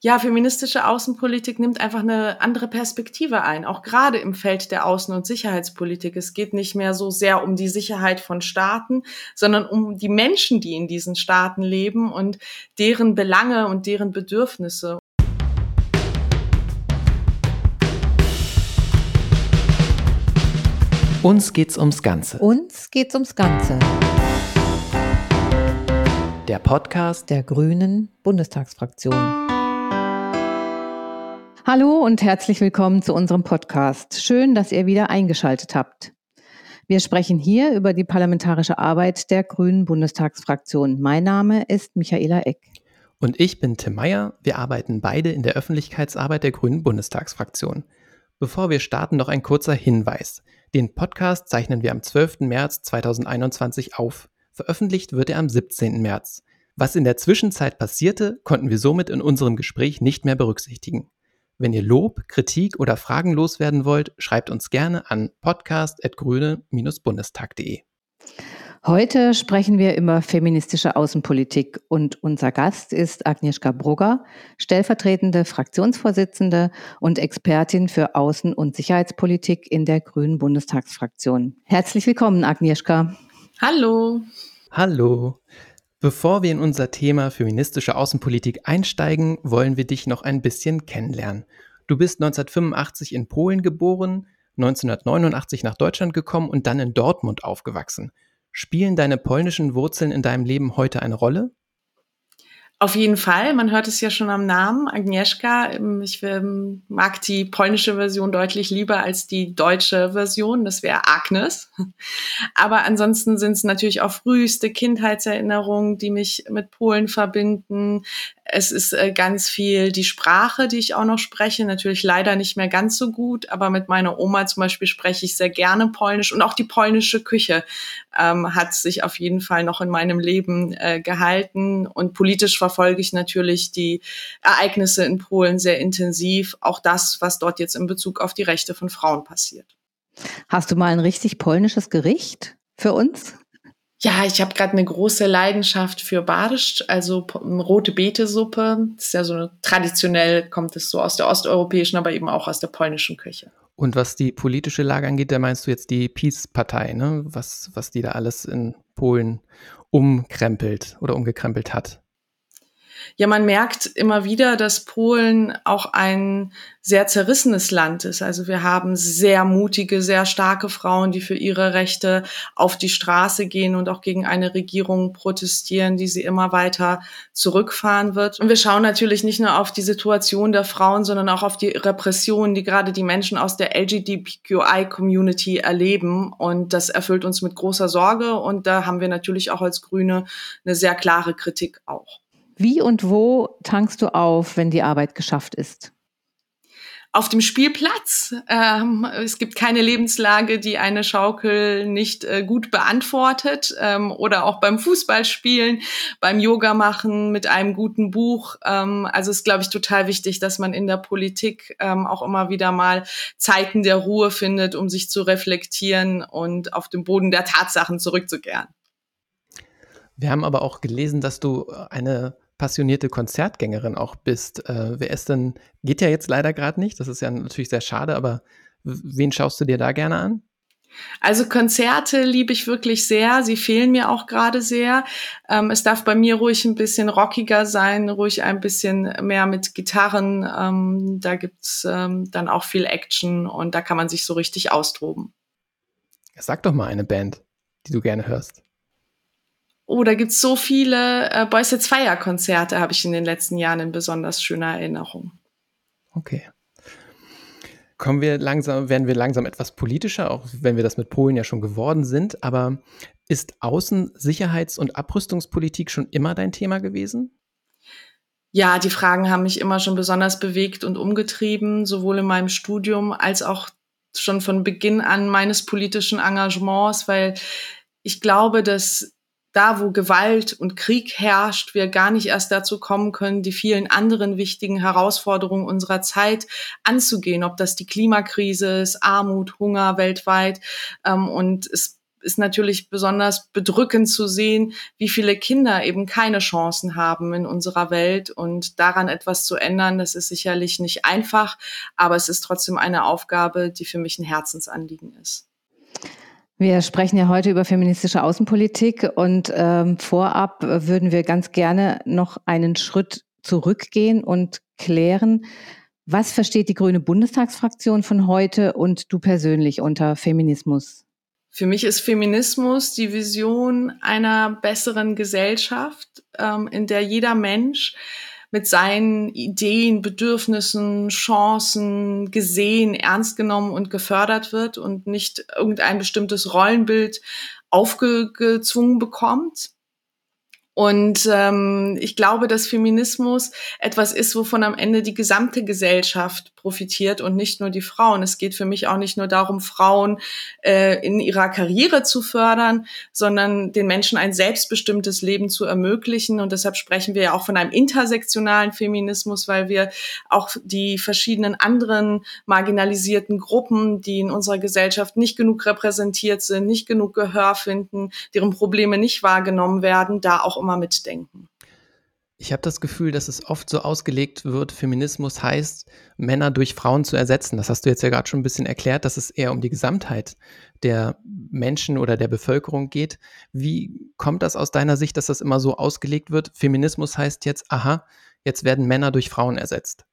ja, feministische Außenpolitik nimmt einfach eine andere Perspektive ein, auch gerade im Feld der Außen- und Sicherheitspolitik. Es geht nicht mehr so sehr um die Sicherheit von Staaten, sondern um die Menschen, die in diesen Staaten leben und deren Belange und deren Bedürfnisse. Uns geht's ums Ganze. Uns geht's ums Ganze. Der Podcast der Grünen Bundestagsfraktion. Hallo und herzlich willkommen zu unserem Podcast. Schön, dass ihr wieder eingeschaltet habt. Wir sprechen hier über die parlamentarische Arbeit der Grünen Bundestagsfraktion. Mein Name ist Michaela Eck. Und ich bin Tim Meyer. Wir arbeiten beide in der Öffentlichkeitsarbeit der Grünen Bundestagsfraktion. Bevor wir starten, noch ein kurzer Hinweis. Den Podcast zeichnen wir am 12. März 2021 auf. Veröffentlicht wird er am 17. März. Was in der Zwischenzeit passierte, konnten wir somit in unserem Gespräch nicht mehr berücksichtigen. Wenn ihr Lob, Kritik oder Fragen loswerden wollt, schreibt uns gerne an podcast.grüne-bundestag.de. Heute sprechen wir über feministische Außenpolitik und unser Gast ist Agnieszka Brugger, stellvertretende Fraktionsvorsitzende und Expertin für Außen- und Sicherheitspolitik in der Grünen Bundestagsfraktion. Herzlich willkommen, Agnieszka. Hallo. Hallo. Bevor wir in unser Thema feministische Außenpolitik einsteigen, wollen wir dich noch ein bisschen kennenlernen. Du bist 1985 in Polen geboren, 1989 nach Deutschland gekommen und dann in Dortmund aufgewachsen. Spielen deine polnischen Wurzeln in deinem Leben heute eine Rolle? Auf jeden Fall, man hört es ja schon am Namen, Agnieszka. Ähm, ich ähm, mag die polnische Version deutlich lieber als die deutsche Version, das wäre Agnes. Aber ansonsten sind es natürlich auch früheste Kindheitserinnerungen, die mich mit Polen verbinden. Es ist äh, ganz viel die Sprache, die ich auch noch spreche. Natürlich leider nicht mehr ganz so gut, aber mit meiner Oma zum Beispiel spreche ich sehr gerne Polnisch und auch die polnische Küche ähm, hat sich auf jeden Fall noch in meinem Leben äh, gehalten. Und politisch verfolge ich natürlich die Ereignisse in Polen sehr intensiv. Auch das, was dort jetzt in Bezug auf die Rechte von Frauen passiert. Hast du mal ein richtig polnisches Gericht für uns? Ja, ich habe gerade eine große Leidenschaft für Barisch, also rote Beetesuppe. Das ist ja so traditionell kommt es so aus der osteuropäischen, aber eben auch aus der polnischen Küche. Und was die politische Lage angeht, da meinst du jetzt die Peace-Partei, ne? Was, was die da alles in Polen umkrempelt oder umgekrempelt hat. Ja, man merkt immer wieder, dass Polen auch ein sehr zerrissenes Land ist. Also wir haben sehr mutige, sehr starke Frauen, die für ihre Rechte auf die Straße gehen und auch gegen eine Regierung protestieren, die sie immer weiter zurückfahren wird. Und wir schauen natürlich nicht nur auf die Situation der Frauen, sondern auch auf die Repressionen, die gerade die Menschen aus der LGBTQI-Community erleben. Und das erfüllt uns mit großer Sorge. Und da haben wir natürlich auch als Grüne eine sehr klare Kritik auch. Wie und wo tankst du auf, wenn die Arbeit geschafft ist? auf dem Spielplatz. Ähm, es gibt keine Lebenslage, die eine Schaukel nicht äh, gut beantwortet. Ähm, oder auch beim Fußballspielen, beim Yoga machen mit einem guten Buch. Ähm, also ist, glaube ich, total wichtig, dass man in der Politik ähm, auch immer wieder mal Zeiten der Ruhe findet, um sich zu reflektieren und auf den Boden der Tatsachen zurückzukehren. Wir haben aber auch gelesen, dass du eine passionierte Konzertgängerin auch bist. Äh, wer ist denn, geht ja jetzt leider gerade nicht, das ist ja natürlich sehr schade, aber wen schaust du dir da gerne an? Also Konzerte liebe ich wirklich sehr. Sie fehlen mir auch gerade sehr. Ähm, es darf bei mir ruhig ein bisschen rockiger sein, ruhig ein bisschen mehr mit Gitarren. Ähm, da gibt's ähm, dann auch viel Action und da kann man sich so richtig austoben. Sag doch mal eine Band, die du gerne hörst. Oh, da gibt's so viele äh, Boys It's Fire Konzerte, habe ich in den letzten Jahren in besonders schöner Erinnerung. Okay. Kommen wir langsam, werden wir langsam etwas politischer, auch wenn wir das mit Polen ja schon geworden sind. Aber ist Außen-, Sicherheits- und Abrüstungspolitik schon immer dein Thema gewesen? Ja, die Fragen haben mich immer schon besonders bewegt und umgetrieben, sowohl in meinem Studium als auch schon von Beginn an meines politischen Engagements, weil ich glaube, dass da, wo Gewalt und Krieg herrscht, wir gar nicht erst dazu kommen können, die vielen anderen wichtigen Herausforderungen unserer Zeit anzugehen, ob das die Klimakrise ist, Armut, Hunger weltweit. Ähm, und es ist natürlich besonders bedrückend zu sehen, wie viele Kinder eben keine Chancen haben in unserer Welt und daran etwas zu ändern, das ist sicherlich nicht einfach, aber es ist trotzdem eine Aufgabe, die für mich ein Herzensanliegen ist. Wir sprechen ja heute über feministische Außenpolitik und ähm, vorab würden wir ganz gerne noch einen Schritt zurückgehen und klären, was versteht die Grüne Bundestagsfraktion von heute und du persönlich unter Feminismus? Für mich ist Feminismus die Vision einer besseren Gesellschaft, ähm, in der jeder Mensch mit seinen Ideen, Bedürfnissen, Chancen gesehen, ernst genommen und gefördert wird und nicht irgendein bestimmtes Rollenbild aufgezwungen bekommt. Und ähm, ich glaube, dass Feminismus etwas ist, wovon am Ende die gesamte Gesellschaft profitiert und nicht nur die Frauen. Es geht für mich auch nicht nur darum, Frauen äh, in ihrer Karriere zu fördern, sondern den Menschen ein selbstbestimmtes Leben zu ermöglichen. Und deshalb sprechen wir ja auch von einem intersektionalen Feminismus, weil wir auch die verschiedenen anderen marginalisierten Gruppen, die in unserer Gesellschaft nicht genug repräsentiert sind, nicht genug Gehör finden, deren Probleme nicht wahrgenommen werden, da auch immer mitdenken. Ich habe das Gefühl, dass es oft so ausgelegt wird, Feminismus heißt, Männer durch Frauen zu ersetzen. Das hast du jetzt ja gerade schon ein bisschen erklärt, dass es eher um die Gesamtheit der Menschen oder der Bevölkerung geht. Wie kommt das aus deiner Sicht, dass das immer so ausgelegt wird? Feminismus heißt jetzt, aha, jetzt werden Männer durch Frauen ersetzt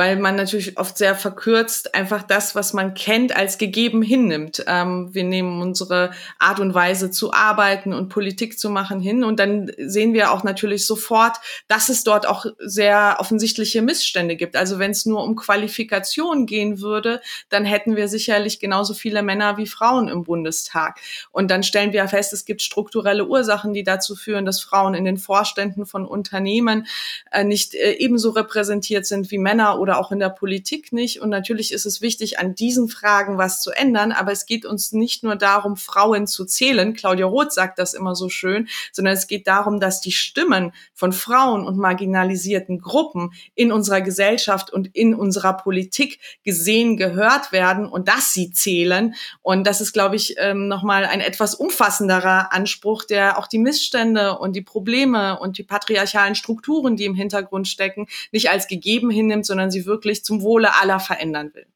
weil man natürlich oft sehr verkürzt einfach das, was man kennt, als gegeben hinnimmt. Ähm, wir nehmen unsere Art und Weise zu arbeiten und Politik zu machen hin und dann sehen wir auch natürlich sofort, dass es dort auch sehr offensichtliche Missstände gibt. Also wenn es nur um Qualifikation gehen würde, dann hätten wir sicherlich genauso viele Männer wie Frauen im Bundestag. Und dann stellen wir fest, es gibt strukturelle Ursachen, die dazu führen, dass Frauen in den Vorständen von Unternehmen äh, nicht äh, ebenso repräsentiert sind wie Männer oder oder auch in der Politik nicht. Und natürlich ist es wichtig, an diesen Fragen was zu ändern. Aber es geht uns nicht nur darum, Frauen zu zählen. Claudia Roth sagt das immer so schön, sondern es geht darum, dass die Stimmen von Frauen und marginalisierten Gruppen in unserer Gesellschaft und in unserer Politik gesehen, gehört werden und dass sie zählen. Und das ist, glaube ich, ähm, nochmal ein etwas umfassenderer Anspruch, der auch die Missstände und die Probleme und die patriarchalen Strukturen, die im Hintergrund stecken, nicht als gegeben hinnimmt, sondern sie sie wirklich zum Wohle aller verändern will.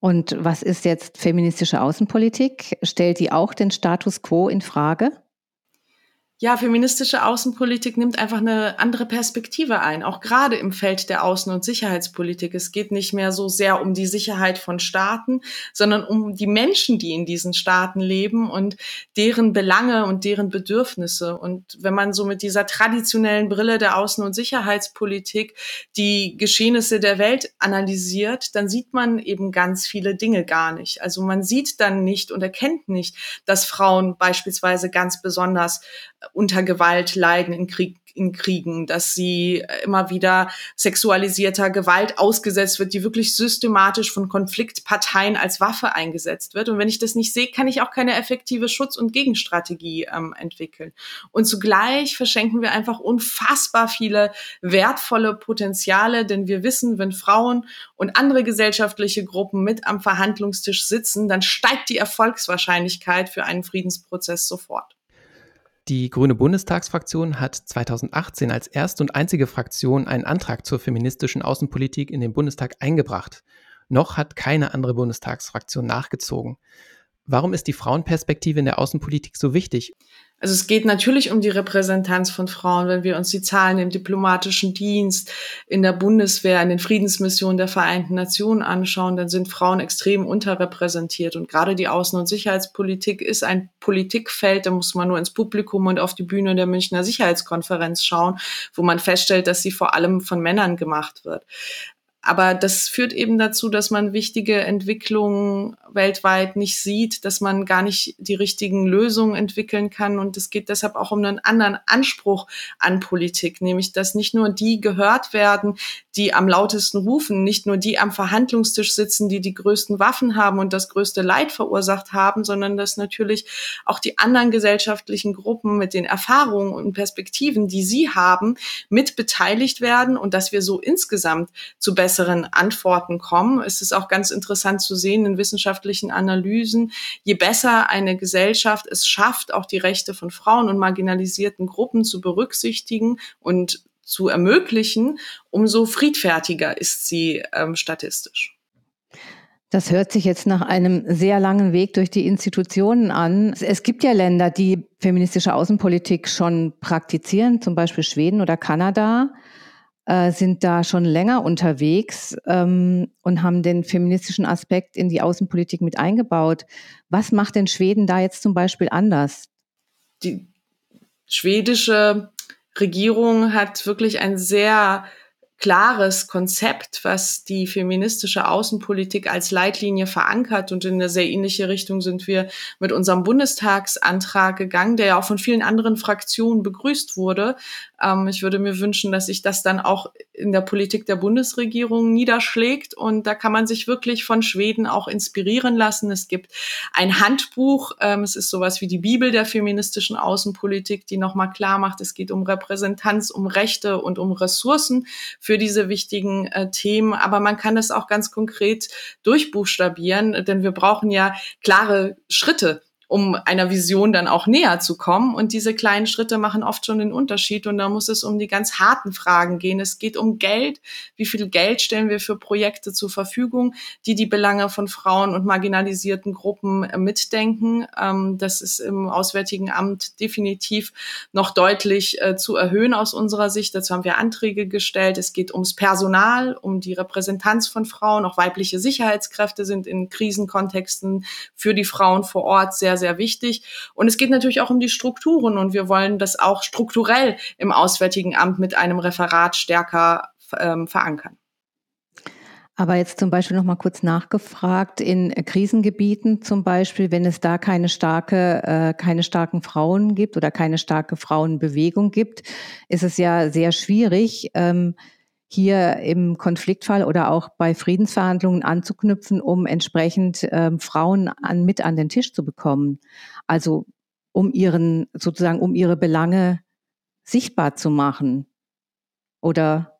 Und was ist jetzt feministische Außenpolitik? Stellt die auch den Status quo in Frage? Ja, feministische Außenpolitik nimmt einfach eine andere Perspektive ein, auch gerade im Feld der Außen- und Sicherheitspolitik. Es geht nicht mehr so sehr um die Sicherheit von Staaten, sondern um die Menschen, die in diesen Staaten leben und deren Belange und deren Bedürfnisse. Und wenn man so mit dieser traditionellen Brille der Außen- und Sicherheitspolitik die Geschehnisse der Welt analysiert, dann sieht man eben ganz viele Dinge gar nicht. Also man sieht dann nicht und erkennt nicht, dass Frauen beispielsweise ganz besonders unter Gewalt leiden in Krieg, in Kriegen, dass sie immer wieder sexualisierter Gewalt ausgesetzt wird, die wirklich systematisch von Konfliktparteien als Waffe eingesetzt wird. Und wenn ich das nicht sehe, kann ich auch keine effektive Schutz- und Gegenstrategie ähm, entwickeln. Und zugleich verschenken wir einfach unfassbar viele wertvolle Potenziale, denn wir wissen, wenn Frauen und andere gesellschaftliche Gruppen mit am Verhandlungstisch sitzen, dann steigt die Erfolgswahrscheinlichkeit für einen Friedensprozess sofort. Die Grüne Bundestagsfraktion hat 2018 als erste und einzige Fraktion einen Antrag zur feministischen Außenpolitik in den Bundestag eingebracht. Noch hat keine andere Bundestagsfraktion nachgezogen. Warum ist die Frauenperspektive in der Außenpolitik so wichtig? Also es geht natürlich um die Repräsentanz von Frauen, wenn wir uns die Zahlen im diplomatischen Dienst, in der Bundeswehr, in den Friedensmissionen der Vereinten Nationen anschauen, dann sind Frauen extrem unterrepräsentiert. Und gerade die Außen- und Sicherheitspolitik ist ein Politikfeld, da muss man nur ins Publikum und auf die Bühne der Münchner Sicherheitskonferenz schauen, wo man feststellt, dass sie vor allem von Männern gemacht wird. Aber das führt eben dazu, dass man wichtige Entwicklungen weltweit nicht sieht, dass man gar nicht die richtigen Lösungen entwickeln kann. Und es geht deshalb auch um einen anderen Anspruch an Politik, nämlich dass nicht nur die gehört werden, die am lautesten rufen, nicht nur die am Verhandlungstisch sitzen, die die größten Waffen haben und das größte Leid verursacht haben, sondern dass natürlich auch die anderen gesellschaftlichen Gruppen mit den Erfahrungen und Perspektiven, die sie haben, mit beteiligt werden und dass wir so insgesamt zu besseren Antworten kommen. Es ist auch ganz interessant zu sehen in wissenschaftlichen Analysen, je besser eine Gesellschaft es schafft, auch die Rechte von Frauen und marginalisierten Gruppen zu berücksichtigen und zu ermöglichen, umso friedfertiger ist sie ähm, statistisch. Das hört sich jetzt nach einem sehr langen Weg durch die Institutionen an. Es gibt ja Länder, die feministische Außenpolitik schon praktizieren, zum Beispiel Schweden oder Kanada, äh, sind da schon länger unterwegs ähm, und haben den feministischen Aspekt in die Außenpolitik mit eingebaut. Was macht denn Schweden da jetzt zum Beispiel anders? Die schwedische Regierung hat wirklich ein sehr klares Konzept, was die feministische Außenpolitik als Leitlinie verankert. Und in eine sehr ähnliche Richtung sind wir mit unserem Bundestagsantrag gegangen, der ja auch von vielen anderen Fraktionen begrüßt wurde. Ähm, ich würde mir wünschen, dass sich das dann auch in der Politik der Bundesregierung niederschlägt. Und da kann man sich wirklich von Schweden auch inspirieren lassen. Es gibt ein Handbuch. Ähm, es ist sowas wie die Bibel der feministischen Außenpolitik, die nochmal klar macht, es geht um Repräsentanz, um Rechte und um Ressourcen für diese wichtigen äh, Themen. Aber man kann es auch ganz konkret durchbuchstabieren, denn wir brauchen ja klare Schritte um einer Vision dann auch näher zu kommen. Und diese kleinen Schritte machen oft schon den Unterschied. Und da muss es um die ganz harten Fragen gehen. Es geht um Geld. Wie viel Geld stellen wir für Projekte zur Verfügung, die die Belange von Frauen und marginalisierten Gruppen äh, mitdenken? Ähm, das ist im Auswärtigen Amt definitiv noch deutlich äh, zu erhöhen aus unserer Sicht. Dazu haben wir Anträge gestellt. Es geht ums Personal, um die Repräsentanz von Frauen. Auch weibliche Sicherheitskräfte sind in Krisenkontexten für die Frauen vor Ort sehr, sehr wichtig. Und es geht natürlich auch um die Strukturen und wir wollen das auch strukturell im Auswärtigen Amt mit einem Referat stärker ähm, verankern. Aber jetzt zum Beispiel noch mal kurz nachgefragt in Krisengebieten zum Beispiel, wenn es da keine starke, äh, keine starken Frauen gibt oder keine starke Frauenbewegung gibt, ist es ja sehr schwierig. Ähm, hier im Konfliktfall oder auch bei Friedensverhandlungen anzuknüpfen, um entsprechend ähm, Frauen an, mit an den Tisch zu bekommen. Also um ihren, sozusagen, um ihre Belange sichtbar zu machen. Oder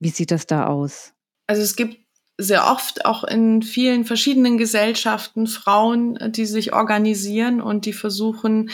wie sieht das da aus? Also es gibt sehr oft auch in vielen verschiedenen Gesellschaften Frauen, die sich organisieren und die versuchen,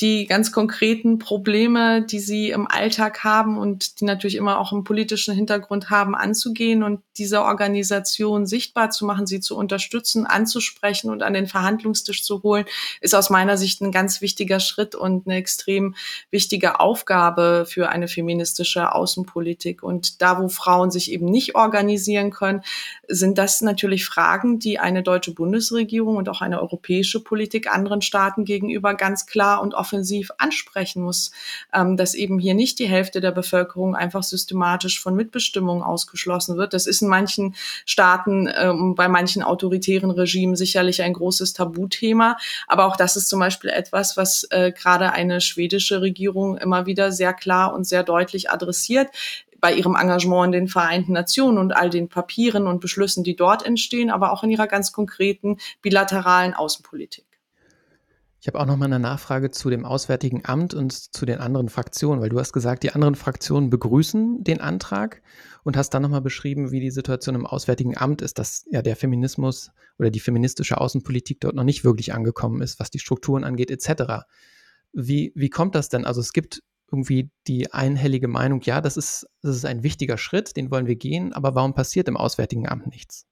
die ganz konkreten Probleme, die sie im Alltag haben und die natürlich immer auch einen politischen Hintergrund haben, anzugehen und diese Organisation sichtbar zu machen, sie zu unterstützen, anzusprechen und an den Verhandlungstisch zu holen, ist aus meiner Sicht ein ganz wichtiger Schritt und eine extrem wichtige Aufgabe für eine feministische Außenpolitik. Und da, wo Frauen sich eben nicht organisieren können, sind das natürlich Fragen, die eine deutsche Bundesregierung und auch eine europäische Politik anderen Staaten gegenüber ganz klar und offensiv ansprechen muss, ähm, dass eben hier nicht die Hälfte der Bevölkerung einfach systematisch von Mitbestimmung ausgeschlossen wird. Das ist in manchen Staaten, ähm, bei manchen autoritären Regimen sicherlich ein großes Tabuthema. Aber auch das ist zum Beispiel etwas, was äh, gerade eine schwedische Regierung immer wieder sehr klar und sehr deutlich adressiert bei ihrem Engagement in den Vereinten Nationen und all den Papieren und Beschlüssen, die dort entstehen, aber auch in ihrer ganz konkreten bilateralen Außenpolitik. Ich habe auch noch mal eine Nachfrage zu dem Auswärtigen Amt und zu den anderen Fraktionen, weil du hast gesagt, die anderen Fraktionen begrüßen den Antrag und hast dann noch mal beschrieben, wie die Situation im Auswärtigen Amt ist, dass ja der Feminismus oder die feministische Außenpolitik dort noch nicht wirklich angekommen ist, was die Strukturen angeht etc. Wie, wie kommt das denn? Also es gibt irgendwie die einhellige Meinung, ja, das ist, das ist ein wichtiger Schritt, den wollen wir gehen, aber warum passiert im Auswärtigen Amt nichts?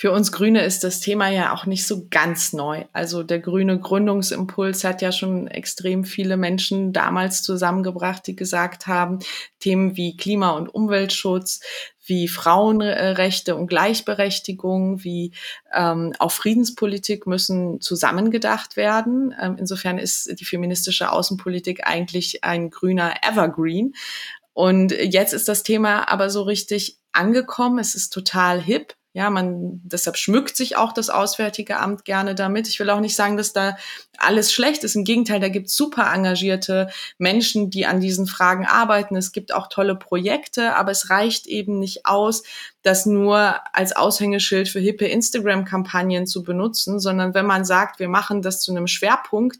Für uns Grüne ist das Thema ja auch nicht so ganz neu. Also der grüne Gründungsimpuls hat ja schon extrem viele Menschen damals zusammengebracht, die gesagt haben, Themen wie Klima- und Umweltschutz, wie Frauenrechte und Gleichberechtigung, wie ähm, auch Friedenspolitik müssen zusammengedacht werden. Ähm, insofern ist die feministische Außenpolitik eigentlich ein grüner Evergreen. Und jetzt ist das Thema aber so richtig angekommen. Es ist total hip Ja, man, deshalb schmückt sich auch das Auswärtige Amt gerne damit. Ich will auch nicht sagen, dass da alles schlecht ist. Im Gegenteil, da gibt es super engagierte Menschen, die an diesen Fragen arbeiten. Es gibt auch tolle Projekte, aber es reicht eben nicht aus, das nur als Aushängeschild für hippe Instagram-Kampagnen zu benutzen, sondern wenn man sagt, wir machen das zu einem Schwerpunkt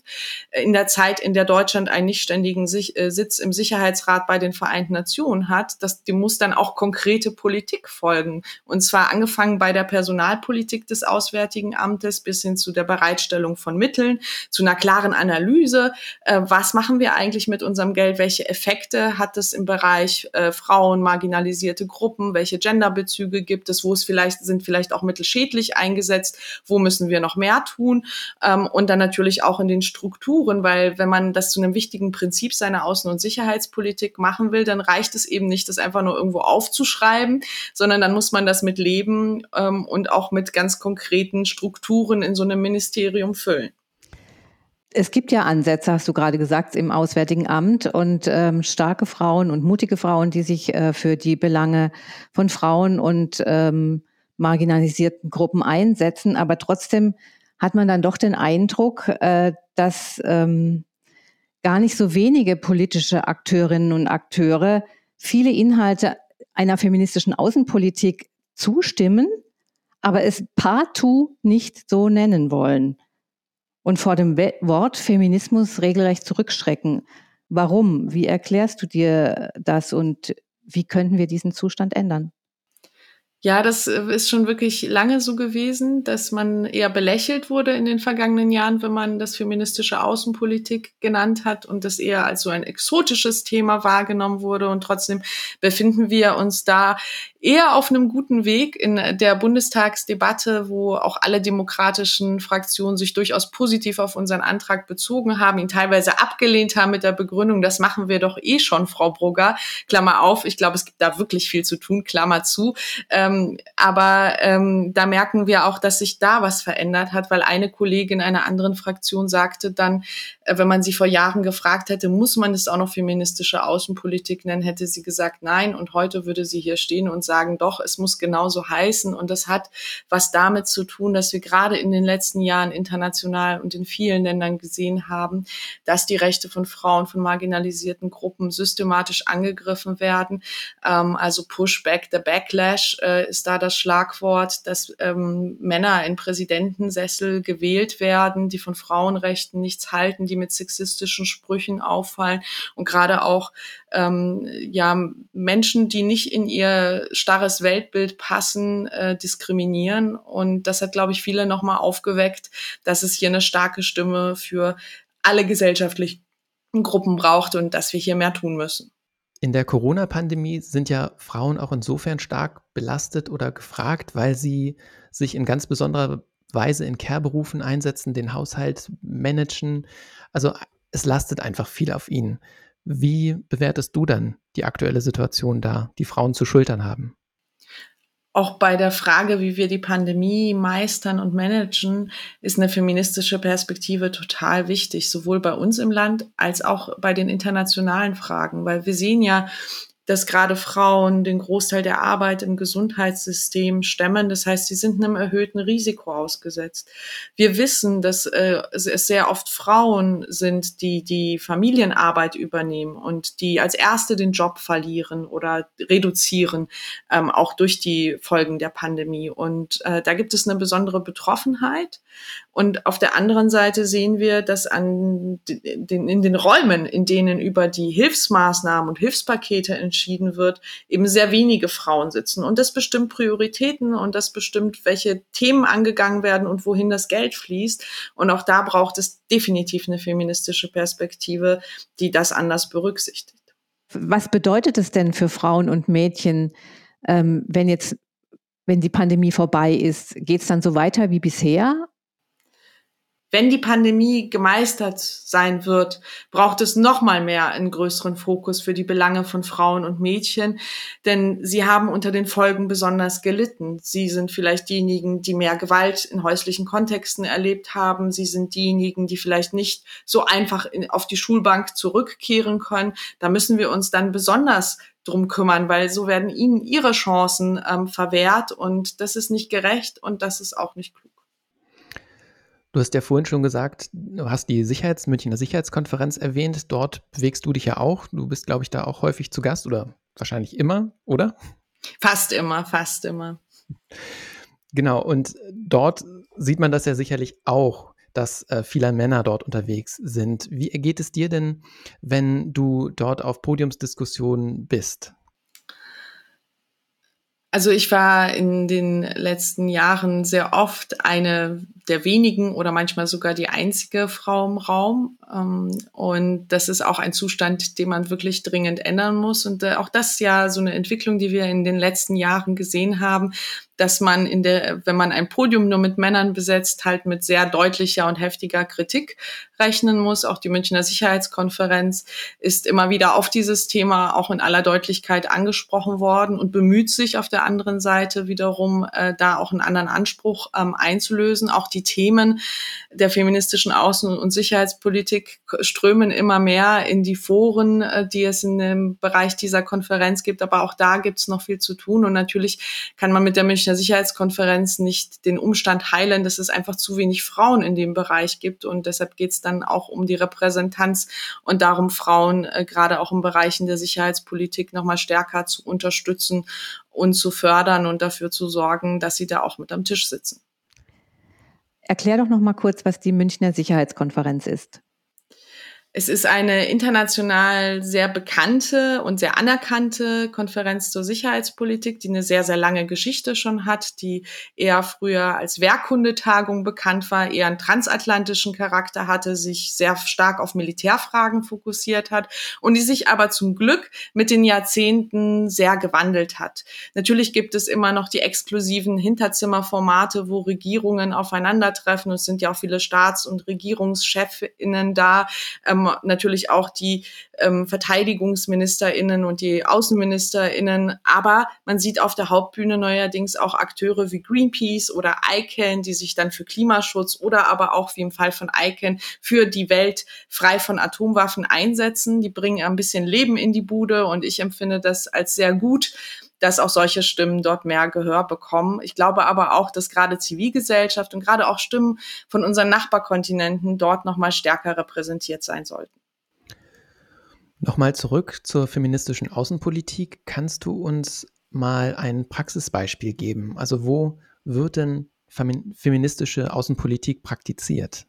in der Zeit, in der Deutschland einen nicht ständigen äh, Sitz im Sicherheitsrat bei den Vereinten Nationen hat, das, dem muss dann auch konkrete Politik folgen. Und zwar angefangen bei der Personalpolitik des Auswärtigen Amtes bis hin zu der Bereitstellung von Mitteln, zu einer klaren Analyse. Äh, was machen wir eigentlich mit unserem Geld? Welche Effekte hat es im Bereich äh, Frauen, marginalisierte Gruppen? Welche Genderbezüge gibt es? Wo es vielleicht, sind vielleicht auch Mittel eingesetzt? Wo müssen wir noch mehr tun? Ähm, und dann natürlich auch in den Strukturen, weil wenn man das zu einem wichtigen Prinzip seiner Außen- und Sicherheitspolitik machen will, dann reicht es eben nicht, das einfach nur irgendwo aufzuschreiben, sondern dann muss man das mit Leben ähm, und auch mit ganz konkreten Strukturen in so einem Ministerium füllen. Es gibt ja Ansätze, hast du gerade gesagt, im Auswärtigen Amt und ähm, starke Frauen und mutige Frauen, die sich äh, für die Belange von Frauen und ähm, marginalisierten Gruppen einsetzen. Aber trotzdem hat man dann doch den Eindruck, äh, dass ähm, gar nicht so wenige politische Akteurinnen und Akteure viele Inhalte einer feministischen Außenpolitik zustimmen, aber es partout nicht so nennen wollen und vor dem Wort Feminismus regelrecht zurückschrecken. Warum? Wie erklärst du dir das und wie könnten wir diesen Zustand ändern? Ja, das äh, ist schon wirklich lange so gewesen, dass man eher belächelt wurde in den vergangenen Jahren, wenn man das feministische Außenpolitik genannt hat und das eher als so ein exotisches Thema wahrgenommen wurde. Und trotzdem befinden wir uns da eher auf einem guten Weg in der Bundestagsdebatte, wo auch alle demokratischen Fraktionen sich durchaus positiv auf unseren Antrag bezogen haben, ihn teilweise abgelehnt haben mit der Begründung, das machen wir doch eh schon, Frau Brugger. Klammer auf, ich glaube, es gibt da wirklich viel zu tun, Klammer zu. Ähm, aber ähm, da merken wir auch, dass sich da was verändert hat, weil eine Kollegin einer anderen Fraktion sagte dann, äh, wenn man sie vor Jahren gefragt hätte, muss man es auch noch feministische Außenpolitik nennen, hätte sie gesagt, nein. Und heute würde sie hier stehen und sagen, doch, es muss genauso heißen. Und das hat was damit zu tun, dass wir gerade in den letzten Jahren international und in vielen Ländern gesehen haben, dass die Rechte von Frauen, von marginalisierten Gruppen systematisch angegriffen werden. Ähm, also Pushback, the Backlash äh, ist da das Schlagwort, dass ähm, Männer in Präsidentensessel gewählt werden, die von Frauenrechten nichts halten, die mit sexistischen Sprüchen auffallen und gerade auch ähm, ja Menschen, die nicht in ihr starres Weltbild passen, äh, diskriminieren. Und das hat, glaube ich, viele nochmal aufgeweckt, dass es hier eine starke Stimme für alle gesellschaftlichen Gruppen braucht und dass wir hier mehr tun müssen. In der Corona-Pandemie sind ja Frauen auch insofern stark belastet oder gefragt, weil sie sich in ganz besonderer Weise in Care-Berufen einsetzen, den Haushalt managen. Also es lastet einfach viel auf ihnen. Wie bewertest du dann die aktuelle Situation da, die Frauen zu schultern haben? Auch bei der Frage, wie wir die Pandemie meistern und managen, ist eine feministische Perspektive total wichtig, sowohl bei uns im Land als auch bei den internationalen Fragen, weil wir sehen ja, dass gerade Frauen den Großteil der Arbeit im Gesundheitssystem stemmen. Das heißt, sie sind einem erhöhten Risiko ausgesetzt. Wir wissen, dass äh, es sehr oft Frauen sind, die die Familienarbeit übernehmen und die als erste den Job verlieren oder reduzieren, ähm, auch durch die Folgen der Pandemie. Und äh, da gibt es eine besondere Betroffenheit. Und auf der anderen Seite sehen wir, dass an den, in den Räumen, in denen über die Hilfsmaßnahmen und Hilfspakete entschieden wird, eben sehr wenige Frauen sitzen. Und das bestimmt Prioritäten und das bestimmt, welche Themen angegangen werden und wohin das Geld fließt. Und auch da braucht es definitiv eine feministische Perspektive, die das anders berücksichtigt. Was bedeutet es denn für Frauen und Mädchen, ähm, wenn jetzt, wenn die Pandemie vorbei ist, geht es dann so weiter wie bisher? Wenn die Pandemie gemeistert sein wird, braucht es noch mal mehr einen größeren Fokus für die Belange von Frauen und Mädchen, denn sie haben unter den Folgen besonders gelitten. Sie sind vielleicht diejenigen, die mehr Gewalt in häuslichen Kontexten erlebt haben. Sie sind diejenigen, die vielleicht nicht so einfach in, auf die Schulbank zurückkehren können. Da müssen wir uns dann besonders drum kümmern, weil so werden ihnen ihre Chancen ähm, verwehrt und das ist nicht gerecht und das ist auch nicht klug. Du hast ja vorhin schon gesagt, du hast die Sicherheits Münchner Sicherheitskonferenz erwähnt. Dort bewegst du dich ja auch. Du bist, glaube ich, da auch häufig zu Gast oder wahrscheinlich immer, oder? Fast immer, fast immer. Genau, und dort sieht man das ja sicherlich auch, dass äh, viele Männer dort unterwegs sind. Wie ergeht es dir denn, wenn du dort auf Podiumsdiskussionen bist? Also ich war in den letzten Jahren sehr oft eine der wenigen oder manchmal sogar die einzige Frau im Raum. Ähm, und das ist auch ein Zustand, den man wirklich dringend ändern muss. Und äh, auch das ist ja so eine Entwicklung, die wir in den letzten Jahren gesehen haben, dass man in der, wenn man ein Podium nur mit Männern besetzt, halt mit sehr deutlicher und heftiger Kritik rechnen muss. Auch die Münchner Sicherheitskonferenz ist immer wieder auf dieses Thema auch in aller Deutlichkeit angesprochen worden und bemüht sich auf der anderen Seite wiederum, äh, da auch einen anderen Anspruch ähm, einzulösen. Auch die Themen der feministischen Außen- und Sicherheitspolitik strömen immer mehr in die Foren, äh, die es in dem Bereich dieser Konferenz gibt. Aber auch da gibt es noch viel zu tun. Und natürlich kann man mit der Münchner Sicherheitskonferenz nicht den Umstand heilen, dass es einfach zu wenig Frauen in dem Bereich gibt. Und deshalb geht es dann auch um die Repräsentanz und darum, Frauen äh, gerade auch in Bereichen der Sicherheitspolitik nochmal stärker zu unterstützen und zu fördern und dafür zu sorgen, dass sie da auch mit am Tisch sitzen. Erklär doch noch mal kurz, was die Münchner Sicherheitskonferenz ist. Es ist eine international sehr bekannte und sehr anerkannte Konferenz zur Sicherheitspolitik, die eine sehr, sehr lange Geschichte schon hat, die eher früher als Wehrkundetagung bekannt war, eher einen transatlantischen Charakter hatte, sich sehr stark auf Militärfragen fokussiert hat und die sich aber zum Glück mit den Jahrzehnten sehr gewandelt hat. Natürlich gibt es immer noch die exklusiven Hinterzimmerformate, wo Regierungen aufeinandertreffen. Es sind ja auch viele Staats- und Regierungschefinnen da. Ähm, ähm, natürlich auch die ähm, VerteidigungsministerInnen und die AußenministerInnen. Aber man sieht auf der Hauptbühne neuerdings auch Akteure wie Greenpeace oder ICANN, die sich dann für Klimaschutz oder aber auch wie im Fall von ICANN für die Welt frei von Atomwaffen einsetzen. Die bringen ein bisschen Leben in die Bude und ich empfinde das als sehr gut dass auch solche Stimmen dort mehr Gehör bekommen. Ich glaube aber auch, dass gerade Zivilgesellschaft und gerade auch Stimmen von unseren Nachbarkontinenten dort nochmal stärker repräsentiert sein sollten. Nochmal zurück zur feministischen Außenpolitik. Kannst du uns mal ein Praxisbeispiel geben? Also wo wird denn feministische Außenpolitik praktiziert?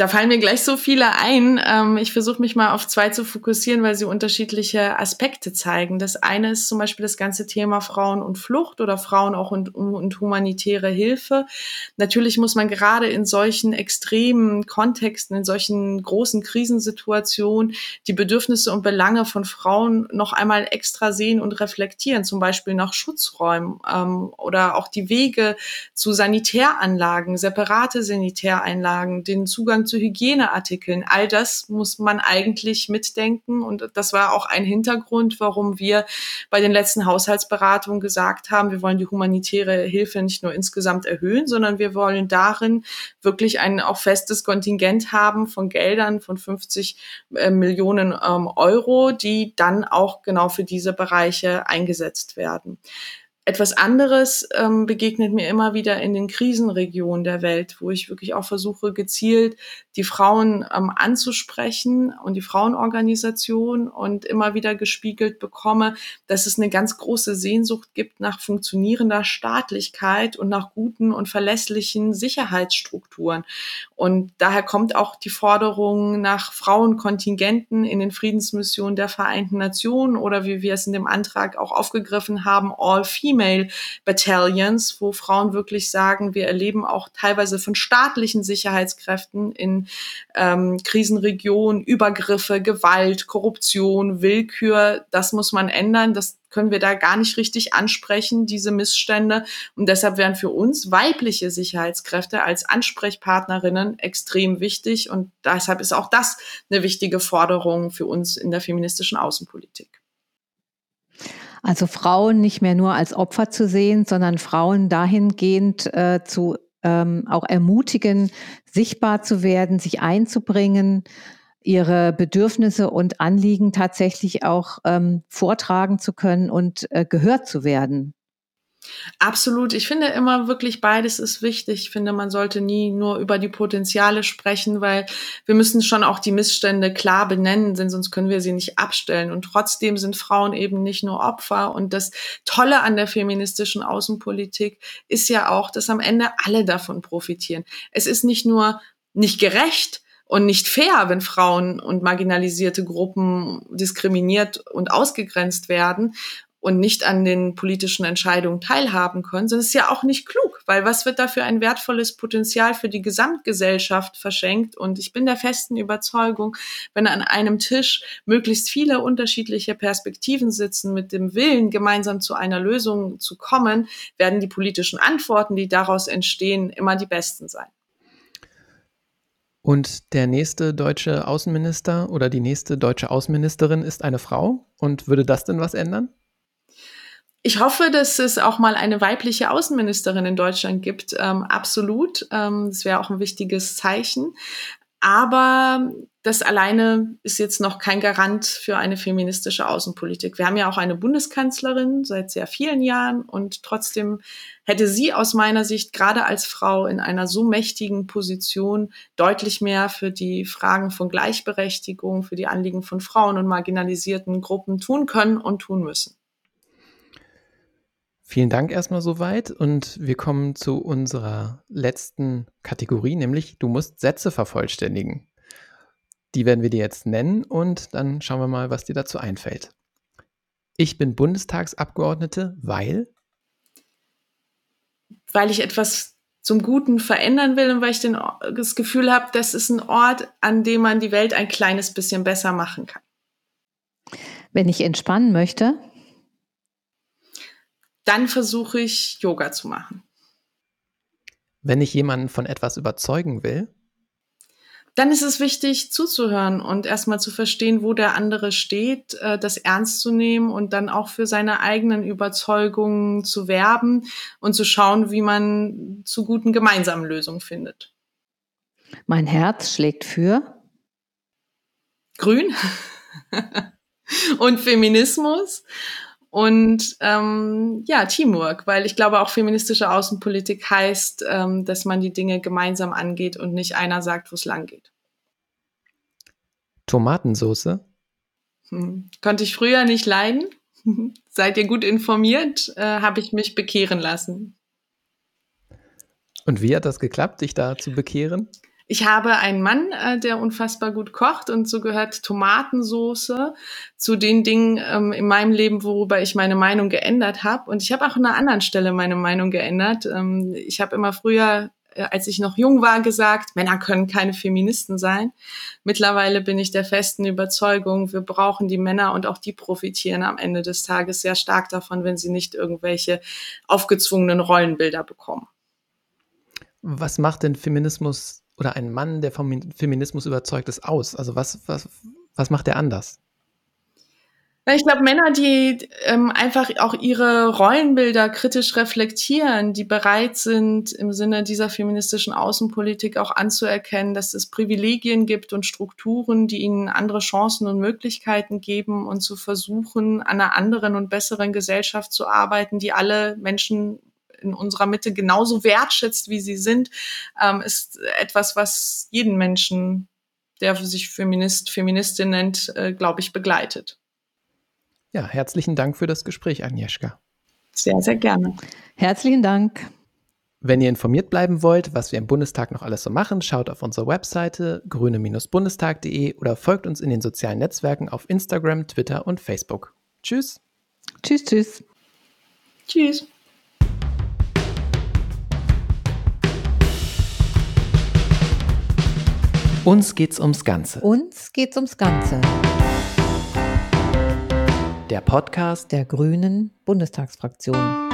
Da fallen mir gleich so viele ein. Ähm, ich versuche mich mal auf zwei zu fokussieren, weil sie unterschiedliche Aspekte zeigen. Das eine ist zum Beispiel das ganze Thema Frauen und Flucht oder Frauen auch und, und humanitäre Hilfe. Natürlich muss man gerade in solchen extremen Kontexten, in solchen großen Krisensituationen die Bedürfnisse und Belange von Frauen noch einmal extra sehen und reflektieren, zum Beispiel nach Schutzräumen ähm, oder auch die Wege zu Sanitäranlagen, separate Sanitäreinlagen, den Zugang zu Hygieneartikeln. All das muss man eigentlich mitdenken. Und das war auch ein Hintergrund, warum wir bei den letzten Haushaltsberatungen gesagt haben, wir wollen die humanitäre Hilfe nicht nur insgesamt erhöhen, sondern wir wollen darin wirklich ein auch festes Kontingent haben von Geldern von 50 äh, Millionen ähm, Euro, die dann auch genau für diese Bereiche eingesetzt werden. Etwas anderes ähm, begegnet mir immer wieder in den Krisenregionen der Welt, wo ich wirklich auch versuche, gezielt die Frauen ähm, anzusprechen und die Frauenorganisation und immer wieder gespiegelt bekomme, dass es eine ganz große Sehnsucht gibt nach funktionierender Staatlichkeit und nach guten und verlässlichen Sicherheitsstrukturen. Und daher kommt auch die Forderung nach Frauenkontingenten in den Friedensmissionen der Vereinten Nationen oder wie wir es in dem Antrag auch aufgegriffen haben, All Female Battalions, wo Frauen wirklich sagen, wir erleben auch teilweise von staatlichen Sicherheitskräften in ähm, Krisenregionen Übergriffe, Gewalt, Korruption, Willkür. Das muss man ändern. Das können wir da gar nicht richtig ansprechen, diese Missstände. Und deshalb wären für uns weibliche Sicherheitskräfte als Ansprechpartnerinnen extrem wichtig. Und deshalb ist auch das eine wichtige Forderung für uns in der feministischen Außenpolitik. Also Frauen nicht mehr nur als Opfer zu sehen, sondern Frauen dahingehend äh, zu ähm, auch ermutigen, sichtbar zu werden, sich einzubringen, ihre Bedürfnisse und Anliegen tatsächlich auch ähm, vortragen zu können und äh, gehört zu werden. Absolut. Ich finde immer wirklich beides ist wichtig. Ich finde, man sollte nie nur über die Potenziale sprechen, weil wir müssen schon auch die Missstände klar benennen, denn sonst können wir sie nicht abstellen. Und trotzdem sind Frauen eben nicht nur Opfer. Und das Tolle an der feministischen Außenpolitik ist ja auch, dass am Ende alle davon profitieren. Es ist nicht nur nicht gerecht, und nicht fair, wenn Frauen und marginalisierte Gruppen diskriminiert und ausgegrenzt werden und nicht an den politischen Entscheidungen teilhaben können, sondern es ist ja auch nicht klug, weil was wird da für ein wertvolles Potenzial für die Gesamtgesellschaft verschenkt? Und ich bin der festen Überzeugung, wenn an einem Tisch möglichst viele unterschiedliche Perspektiven sitzen, mit dem Willen, gemeinsam zu einer Lösung zu kommen, werden die politischen Antworten, die daraus entstehen, immer die besten sein. Und der nächste deutsche Außenminister oder die nächste deutsche Außenministerin ist eine Frau. Und würde das denn was ändern? Ich hoffe, dass es auch mal eine weibliche Außenministerin in Deutschland gibt. Ähm, absolut. Ähm, das wäre auch ein wichtiges Zeichen. Aber das alleine ist jetzt noch kein Garant für eine feministische Außenpolitik. Wir haben ja auch eine Bundeskanzlerin seit sehr vielen Jahren und trotzdem hätte sie aus meiner Sicht gerade als Frau in einer so mächtigen Position deutlich mehr für die Fragen von Gleichberechtigung, für die Anliegen von Frauen und marginalisierten Gruppen tun können und tun müssen. Vielen Dank erstmal soweit und wir kommen zu unserer letzten Kategorie, nämlich du musst Sätze vervollständigen. Die werden wir dir jetzt nennen und dann schauen wir mal, was dir dazu einfällt. Ich bin Bundestagsabgeordnete, weil? Weil ich etwas zum Guten verändern will und weil ich den, das Gefühl habe, das ist ein Ort, an dem man die Welt ein kleines bisschen besser machen kann. Wenn ich entspannen möchte? Dann versuche ich Yoga zu machen. Wenn ich jemanden von etwas überzeugen will, dann ist es wichtig zuzuhören und erstmal zu verstehen, wo der andere steht, äh, das ernst zu nehmen und dann auch für seine eigenen Überzeugungen zu werben und zu schauen, wie man zu guten gemeinsamen Lösungen findet. Mein Herz schlägt für Grün und Feminismus und ähm, ja, Teamwork, weil ich glaube, auch feministische Außenpolitik heißt, ähm, dass man die Dinge gemeinsam angeht und nicht einer sagt, wo es lang geht. Tomatensoße? Hm. Konnte ich früher nicht leiden. Seid ihr gut informiert? Äh, Habe ich mich bekehren lassen. Und wie hat das geklappt, dich da zu bekehren? Ich habe einen Mann, äh, der unfassbar gut kocht und so gehört Tomatensoße zu den Dingen ähm, in meinem Leben, worüber ich meine Meinung geändert habe. Und ich habe auch an einer anderen Stelle meine Meinung geändert. Ähm, ich habe immer früher, äh, als ich noch jung war, gesagt, Männer können keine Feministen sein. Mittlerweile bin ich der festen Überzeugung, wir brauchen die Männer und auch die profitieren am Ende des Tages sehr stark davon, wenn sie nicht irgendwelche aufgezwungenen Rollenbilder bekommen. Was macht denn Feminismus oder ein Mann, der vom Feminismus überzeugt ist, aus? Also was, was, was macht er anders? Ich glaube, Männer, die ähm, einfach auch ihre Rollenbilder kritisch reflektieren, die bereit sind, im Sinne dieser feministischen Außenpolitik auch anzuerkennen, dass es Privilegien gibt und Strukturen, die ihnen andere Chancen und Möglichkeiten geben und zu versuchen, an einer anderen und besseren Gesellschaft zu arbeiten, die alle Menschen in unserer Mitte genauso wertschätzt, wie sie sind, ähm, ist etwas, was jeden Menschen, der sich Feminist, Feministin nennt, äh, glaube ich, begleitet. Ja, herzlichen Dank für das Gespräch, Agnieszka. Sehr, sehr gerne. Herzlichen Dank. Wenn ihr informiert bleiben wollt, was wir im Bundestag noch alles so machen, schaut auf unsere Webseite grüne-bundestag.de oder folgt uns in den sozialen Netzwerken auf Instagram, Twitter und Facebook. Tschüss. Tschüss, tschüss. Tschüss. Uns geht's ums Ganze. Uns geht's ums Ganze. Der Podcast der Grünen Bundestagsfraktion.